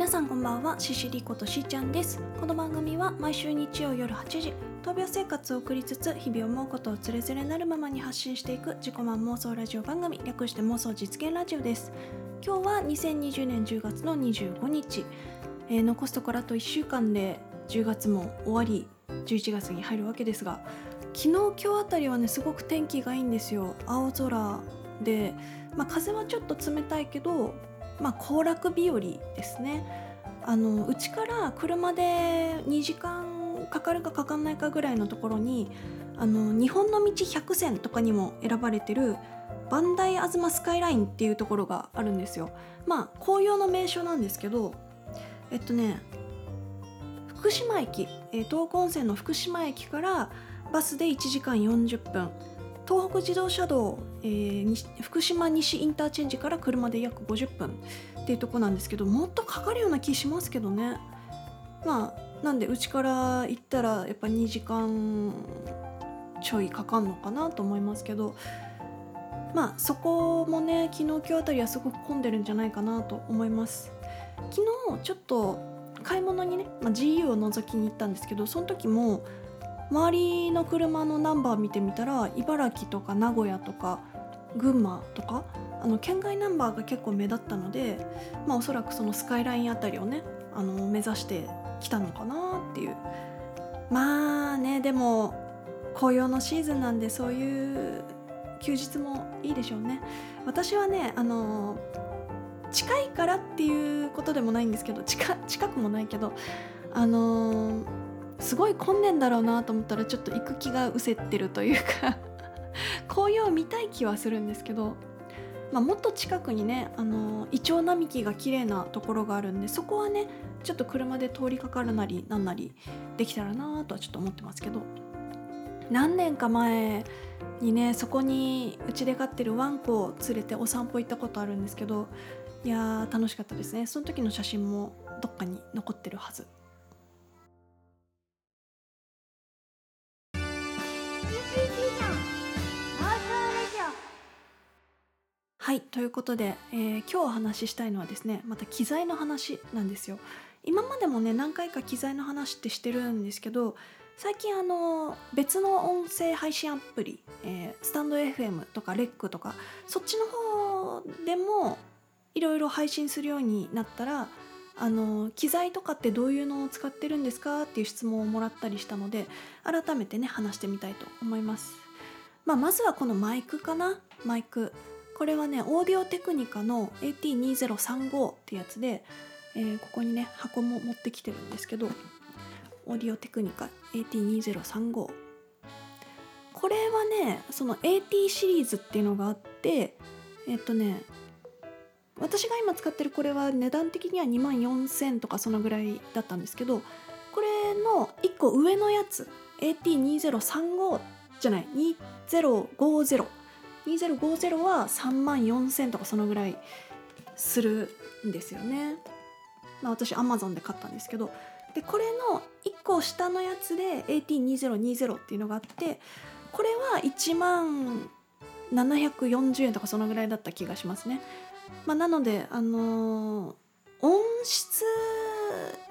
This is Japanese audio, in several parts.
皆さんこんばんはシシリことしーちゃんです。この番組は毎週日曜夜8時闘病生活を送りつつ日々思うことをつれづれなるままに発信していく自己満妄想ラジオ番組略して妄想実現ラジオです。今日は2020年10月の25日、えー残すところあと1週間で10月も終わり11月に入るわけですが昨日今日あたりはねすごく天気がいいんですよ。青空で、まあ、風はちょっと冷たいけどまあ行楽日和ですね。あのうちから車で2時間かかるかかかんないかぐらいのところにあの日本の道100選とかにも選ばれてるバンダイアズマスカイラインっていうところがあるんですよ。まあ紅葉の名所なんですけどえっとね福島駅、えー東北温泉の福島駅からバスで1時間40分東北自動車道、えー福島西インターチェンジから車で約50分っていうとこなんですけどもっとかかるような気しますけどね。まあなんでうちから行ったらやっぱ2時間ちょいかかんのかなと思いますけど。まあそこもね昨日今日あたりはすごく混んでるんじゃないかなと思います。昨日ちょっと買い物にね、まあ、GU を覗きに行ったんですけどその時も周りの車のナンバー見てみたら茨城とか名古屋とか群馬とかあの県外ナンバーが結構目立ったので、まあ、おそらくそのスカイラインあたりをねあの目指してきたのかなっていう。まあねでも紅葉のシーズンなんでそういう休日もいいでしょうね。私はねあの近いからっていうことでもないんですけど近近くもないけどあのすごい混んでんだろうなと思ったらちょっと行く気が失せってるというか紅葉を見たい気はするんですけど、まあ、もっと近くにねあのイチョウ並木が綺麗なところがあるんでそこはねちょっと車で通りかかるなりなんなりできたらなとはちょっと思ってますけど何年か前にねそこにうちで飼ってるワンコを連れてお散歩行ったことあるんですけどいやー楽しかったですね。その時の写真もどっかに残ってるはず。はいということで、えー今日お話ししたいのはですねまた機材の話なんですよ。今までもね何回か機材の話ってしてるんですけど最近あの別の音声配信アプリ、えースタンド FM とかレックとかそっちの方でもいろいろ配信するようになったらあの機材とかってどういうのを使ってるんですかっていう質問をもらったりしたので改めてね話してみたいと思います、まあ、まずはこのマイクかな。マイク。これはねオーディオテクニカの AT2035 ってやつで、えーここにね箱も持ってきてるんですけどオーディオテクニカ AT2035 これはねその AT シリーズっていうのがあってえっとね私が今使ってるこれは値段的には2万4000とかそのぐらいだったんですけどこれの1個上のやつ AT2035 じゃない2050 2050は3万4000とかそのぐらいするんですよね。まあ、私 Amazon で買ったんですけどでこれの1個下のやつで AT2020 っていうのがあってこれは1万740円とかそのぐらいだった気がしますね。まあ、なので、あのー音質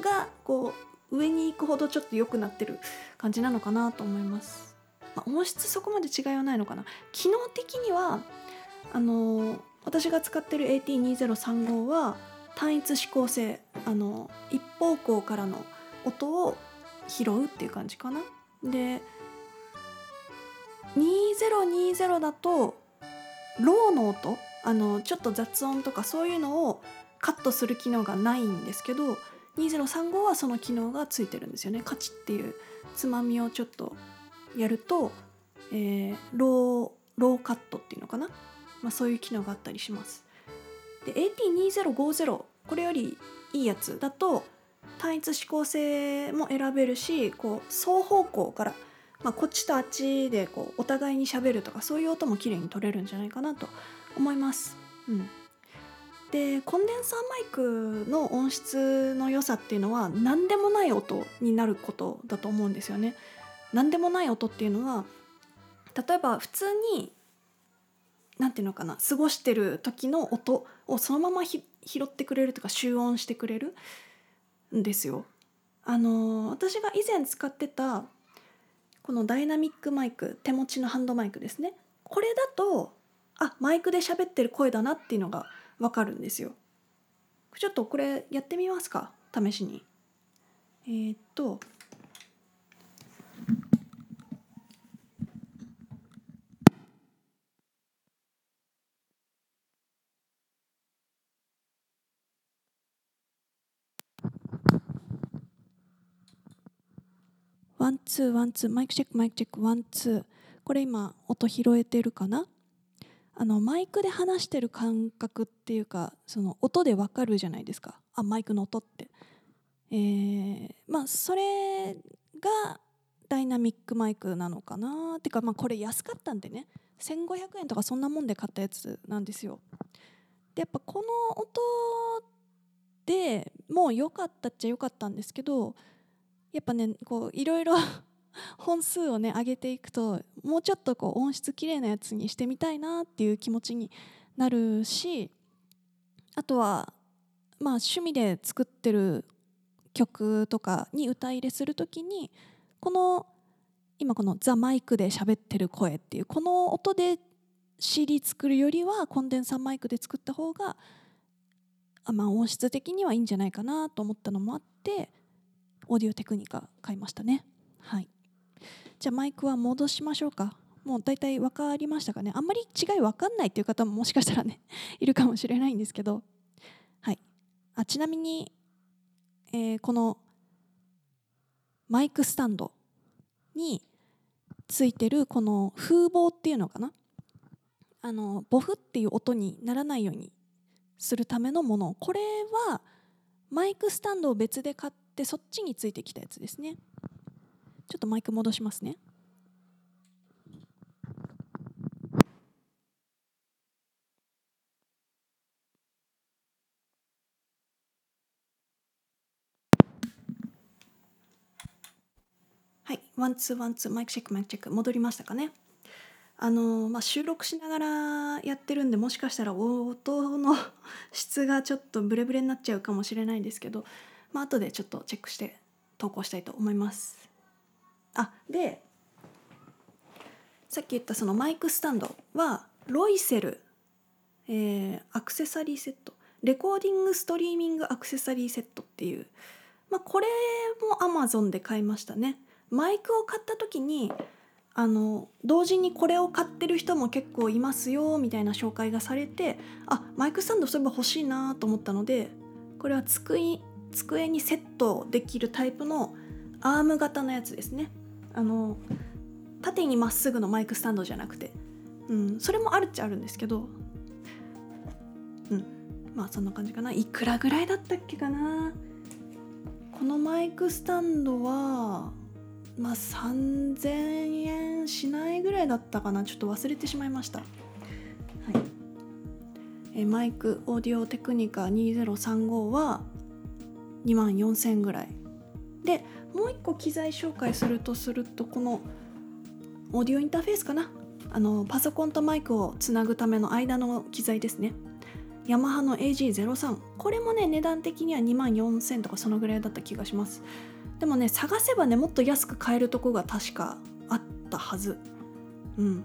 がこう上に行くほどちょっと良くなってる感じなのかなと思います。まあ、音質そこまで違いはないのかな機能的にはあのー私が使ってる AT2035 は単一指向性あの一方向からの音を拾うっていう感じかな。で2020だとローの音あのちょっと雑音とかそういうのをカットする機能がないんですけど2035はその機能がついてるんですよねカチっていうつまみをちょっとやると、えーローローカットっていうのかな、まあ、そういう機能があったりしますで AT2050 これよりいいやつだと単一指向性も選べるしこう双方向から、まあ、こっちとあっちでこうお互いに喋るとかそういう音も綺麗に取れるんじゃないかなと思います。うん、でコンデンサーマイクの音質の良さっていうのは何でもない音になることだと思うんですよね。何でもない音っていうのは例えば普通になんていうのかな過ごしてる時の音をそのまま拾ってくれるとか集音してくれるんですよ。あの私が以前使ってたこのダイナミックマイク手持ちのハンドマイクですねこれだとあマイクで喋ってる声だなっていうのがわかるんですよ。ちょっとこれやってみますか？試しに。えー、っとワンツーワンツーマイクチェックマイクチェックワンツー。これ今音拾えてるかな？あのマイクで話してる感覚っていうかその音でわかるじゃないですか。あマイクの音って、えー、まあそれがダイナミックマイクなのかなっていうかまあこれ安かったんでね。1500円とかそんなもんで買ったやつなんですよ。でやっぱこの音でもう良かったっちゃ良かったんですけどやっぱねこういろいろ 本数をね上げていくともうちょっとこう音質きれいなやつにしてみたいなっていう気持ちになるしあとはまあ趣味で作ってる曲とかに歌い入れする時にこの今このザ・マイクで喋ってる声っていうこの音で CD 作るよりはコンデンサーマイクで作った方がまあ音質的にはいいんじゃないかなと思ったのもあってオーディオテクニカ買いましたね。はい。じゃあマイクは戻しましょうか。もう大体分かりましたかね。あんまり違い分かんないっていう方ももしかしたらね いるかもしれないんですけど。はい。あちなみに、えー、このマイクスタンドについてるこの風防っていうのかな。あのボフっていう音にならないようにするためのもの。これはマイクスタンドを別で買ってそっちについてきたやつですね。ちょっとマイク戻しますね。はいワンツーワンツーマイクチェックマイクチェック戻りましたかね。あのまあ、収録しながらやってるんでもしかしたら音の質がちょっとブレブレになっちゃうかもしれないんですけどまあ後でちょっとチェックして投稿したいと思います。あでさっき言ったそのマイクスタンドはロイセル、えー、アクセサリーセットレコーディングストリーミングアクセサリーセットっていう、まあ、これも Amazon で買いましたね。マイクを買った時にあの同時にこれを買ってる人も結構いますよみたいな紹介がされてあマイクスタンドそういえば欲しいなと思ったのでこれは机机にセットできるタイプのアーム型のやつですね。あの縦にまっすぐのマイクスタンドじゃなくて、うん、それもあるっちゃあるんですけど。うんまあそんな感じかな。いくらぐらいだったっけかな。このマイクスタンドはまあ3000円しないぐらいだったかな。ちょっと忘れてしまいました、はい。えマイクオーディオテクニカ2035は2万4000ぐらい。でもう一個機材紹介するとするとこのオーディオインターフェースかな？あのパソコンとマイクをつなぐための間の機材ですね。ヤマハの AG03 これもね値段的には2万4000とかそのぐらいだった気がします。でもね探せばねもっと安く買えるとこが確かあったはず。うん。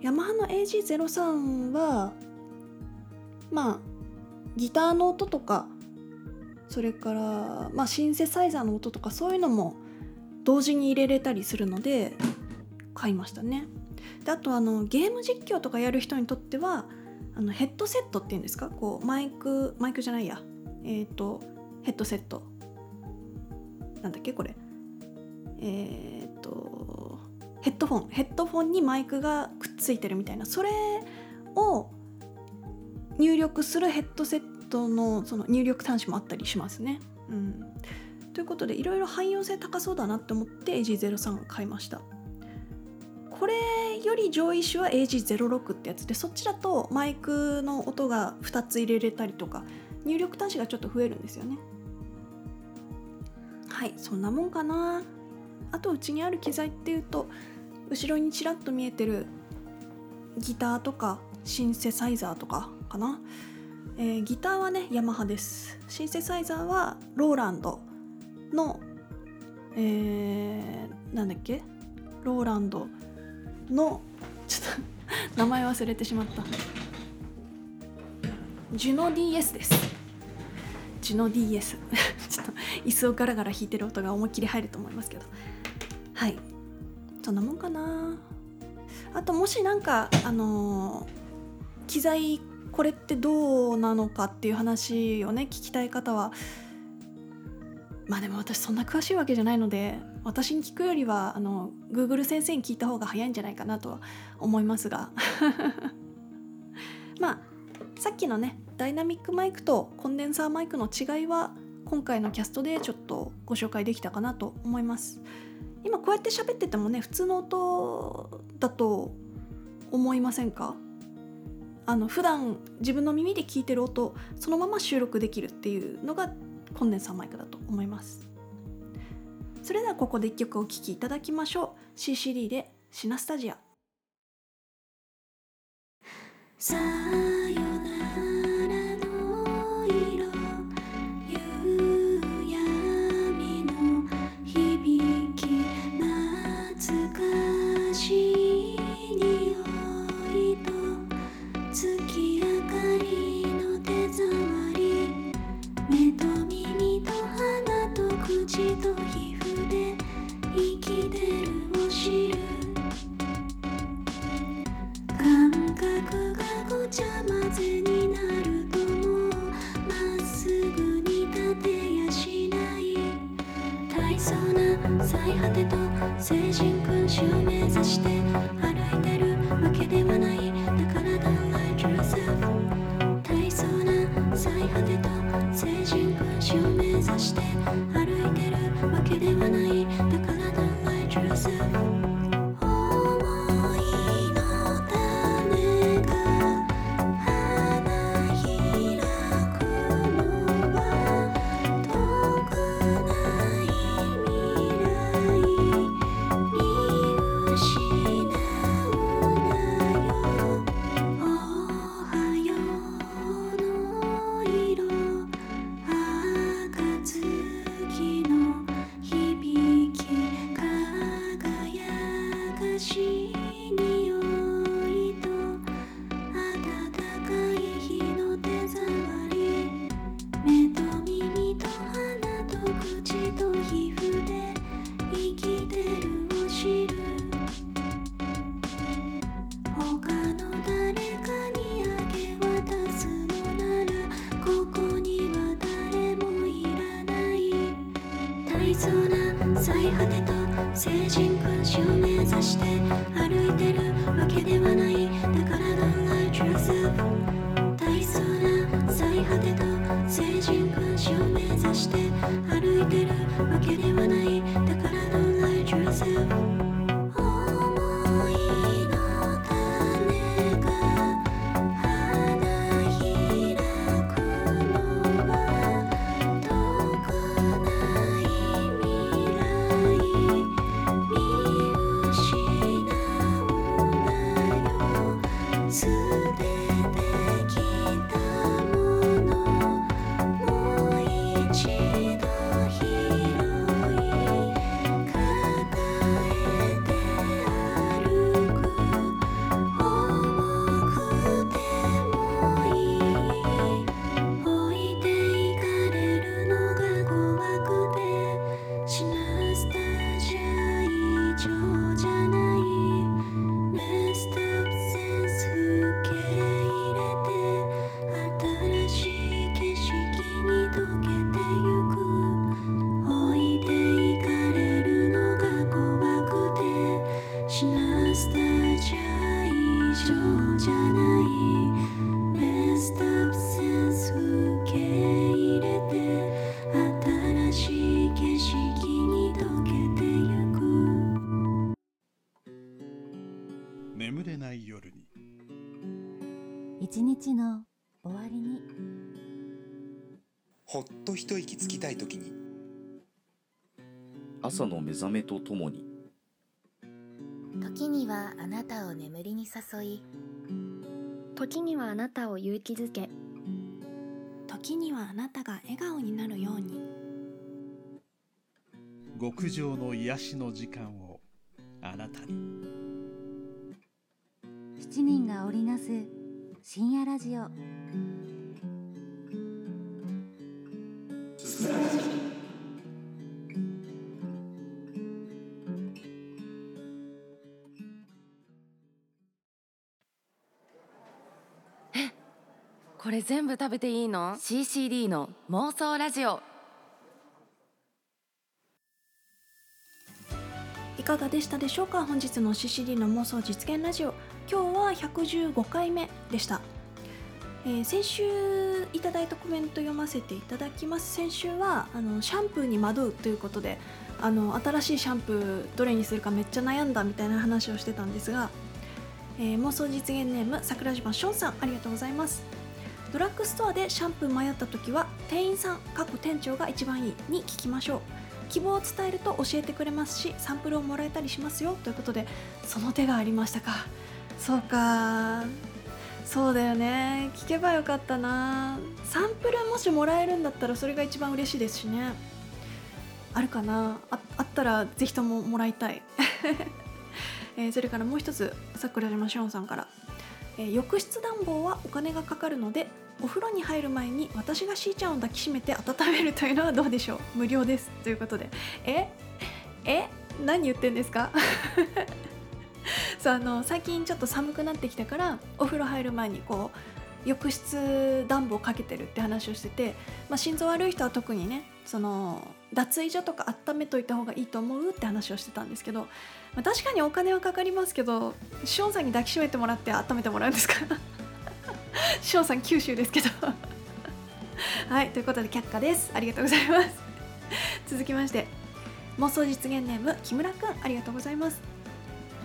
ヤマハの AG03 はまあギターの音とかそれから、まあ、シンセサイザーの音とかそういうのも同時に入れれたりするので買いましたね。であとあのゲーム実況とかやる人にとってはあのヘッドセットっていうんですか？こうマイクマイクじゃないや。えっ、ー、とヘッドセット。なんだっけ？これ。えっ、ー、とヘッドフォン。ヘッドフォンにマイクがくっついてるみたいな。それを入力するヘッドセットのその入力端子もあったりしますね。うん、ということでいろいろ汎用性高そうだなって思って AG03 買いました。これより上位種は AG06 ってやつでそっちだとマイクの音が2つ入れれたりとか入力端子がちょっと増えるんですよね。はいそんなもんかな。あとうちにある機材っていうと後ろにちらっと見えてるギターとかシンセサイザーとかかな、えーギターはねヤマハです。シンセサイザーはローランド。のえー、なんだっけ？ローランド。のちょっと名前忘れてしまった。ジュノ DS です。ジュノ DS ちょっと椅子をガラガラ弾いてる音が思いっきり入ると思いますけど。はい。そんなもんかな。あともしなんかあのー機材これってどうなのかっていう話をね聞きたい方はまあでも私そんな詳しいわけじゃないので私に聞くよりはあの Google 先生に聞いた方が早いんじゃないかなとは思いますが。まあさっきのねダイナミックマイクとコンデンサーマイクの違いは今回のキャストでちょっとご紹介できたかなと思います。今こうやって喋っててもね普通の音だと思いませんか？あの普段自分の耳で聞いてる音そのまま収録できるっていうのがコンデンサーマイクだと思います。それではここで1曲お聴きいただきましょう。CCD でシナスタジア。さあと口と皮膚で生きてるを知る感覚がごちゃ混ぜになるともうまっすぐに立てやしない。大層な最果てと成人君子を目指して歩いて一息つきたい時に。朝の目覚めとともに。時にはあなたを眠りに誘い。時にはあなたを勇気づけ。時にはあなたが笑顔になるように。極上の癒しの時間をあなたに。7人が織りなす深夜ラジオれ全部食べていいの ?CCD の妄想ラジオ。いかがでしたでしょうか？本日の CCD の妄想実現ラジオ。今日は115回目でした、えー先週いただいたコメント読ませていただきます。先週はあのシャンプーに惑うということであの新しいシャンプーどれにするかめっちゃ悩んだみたいな話をしてたんですが、えー妄想実現ネーム桜島しょんさんありがとうございますドラッグストアでシャンプー迷った時は店員さん過去店長が一番いいに聞きましょう。希望を伝えると教えてくれますしサンプルをもらえたりしますよということでその手がありましたか？そうか。そうだよね。聞けばよかったな。サンプルもしもらえるんだったらそれが一番嬉しいですしね。あるかな？あったらぜひとももらいたい、えーそれからもう一つ桜島しおんさんから、えー浴室暖房はお金がかかるのでお風呂に入る前に私がしーちゃんを抱きしめて温めるというのはどうでしょう？無料です。ということで。え？え？何言ってんですか？そうあの最近ちょっと寒くなってきたからお風呂入る前にこう浴室暖房かけてるって話をしてて、まあ、心臓悪い人は特にねその脱衣所とか温めといた方がいいと思うって話をしてたんですけど、まあ、確かにお金はかかりますけどシオンさんに抱きしめてもらって温めてもらうんですか？シオンさん九州ですけど。はいということで却下です。ありがとうございます。続きまして妄想実現ネーム木村くん。ありがとうございます。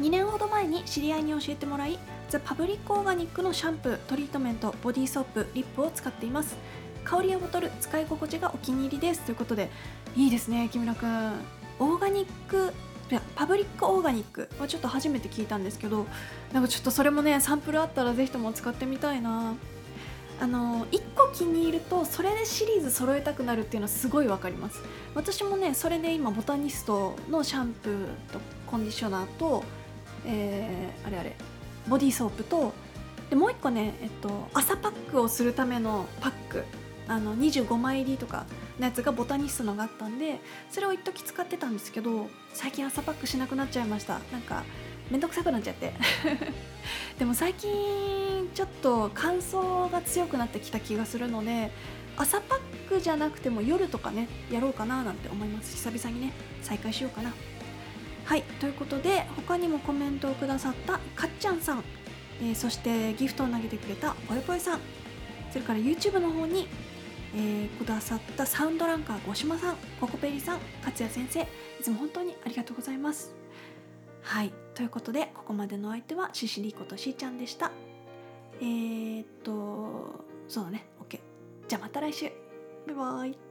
2年ほど前に知り合いに教えてもらいザ・パブリックオーガニックのシャンプートリートメントボディーソープリップを使っています。香りやボトル使い心地がお気に入りです。ということでいいですね木村くん。オーガニックいやパブリックオーガニックはちょっと初めて聞いたんですけどなんかちょっとそれもねサンプルあったらぜひとも使ってみたいな。あの1個気に入るとそれでシリーズ揃えたくなるっていうのはすごいわかります。私もねそれで今ボタニストのシャンプーとコンディショナーと、えーあれあれボディーソープとでもう1個ね、えっと、朝パックをするためのパックあの25枚入りとかのやつがボタニストのがあったんでそれを一時使ってたんですけど最近朝パックしなくなっちゃいました。なんかめんどくさくなっちゃって。でも最近ちょっと乾燥が強くなってきた気がするので朝パックじゃなくても夜とかねやろうかななんて思います久々にね再開しようかな。はいということで他にもコメントをくださったかっちゃんさん、えーそしてギフトを投げてくれたぽよぽよさん。それから YouTube の方に、えーくださったサウンドランカー五島さんココペリさん勝也先生。いつも本当にありがとうございます。はいということでここまでのお相手はシシリコとしーちゃんでした。えー、っとそうだね OK じゃあまた来週。バイバイ。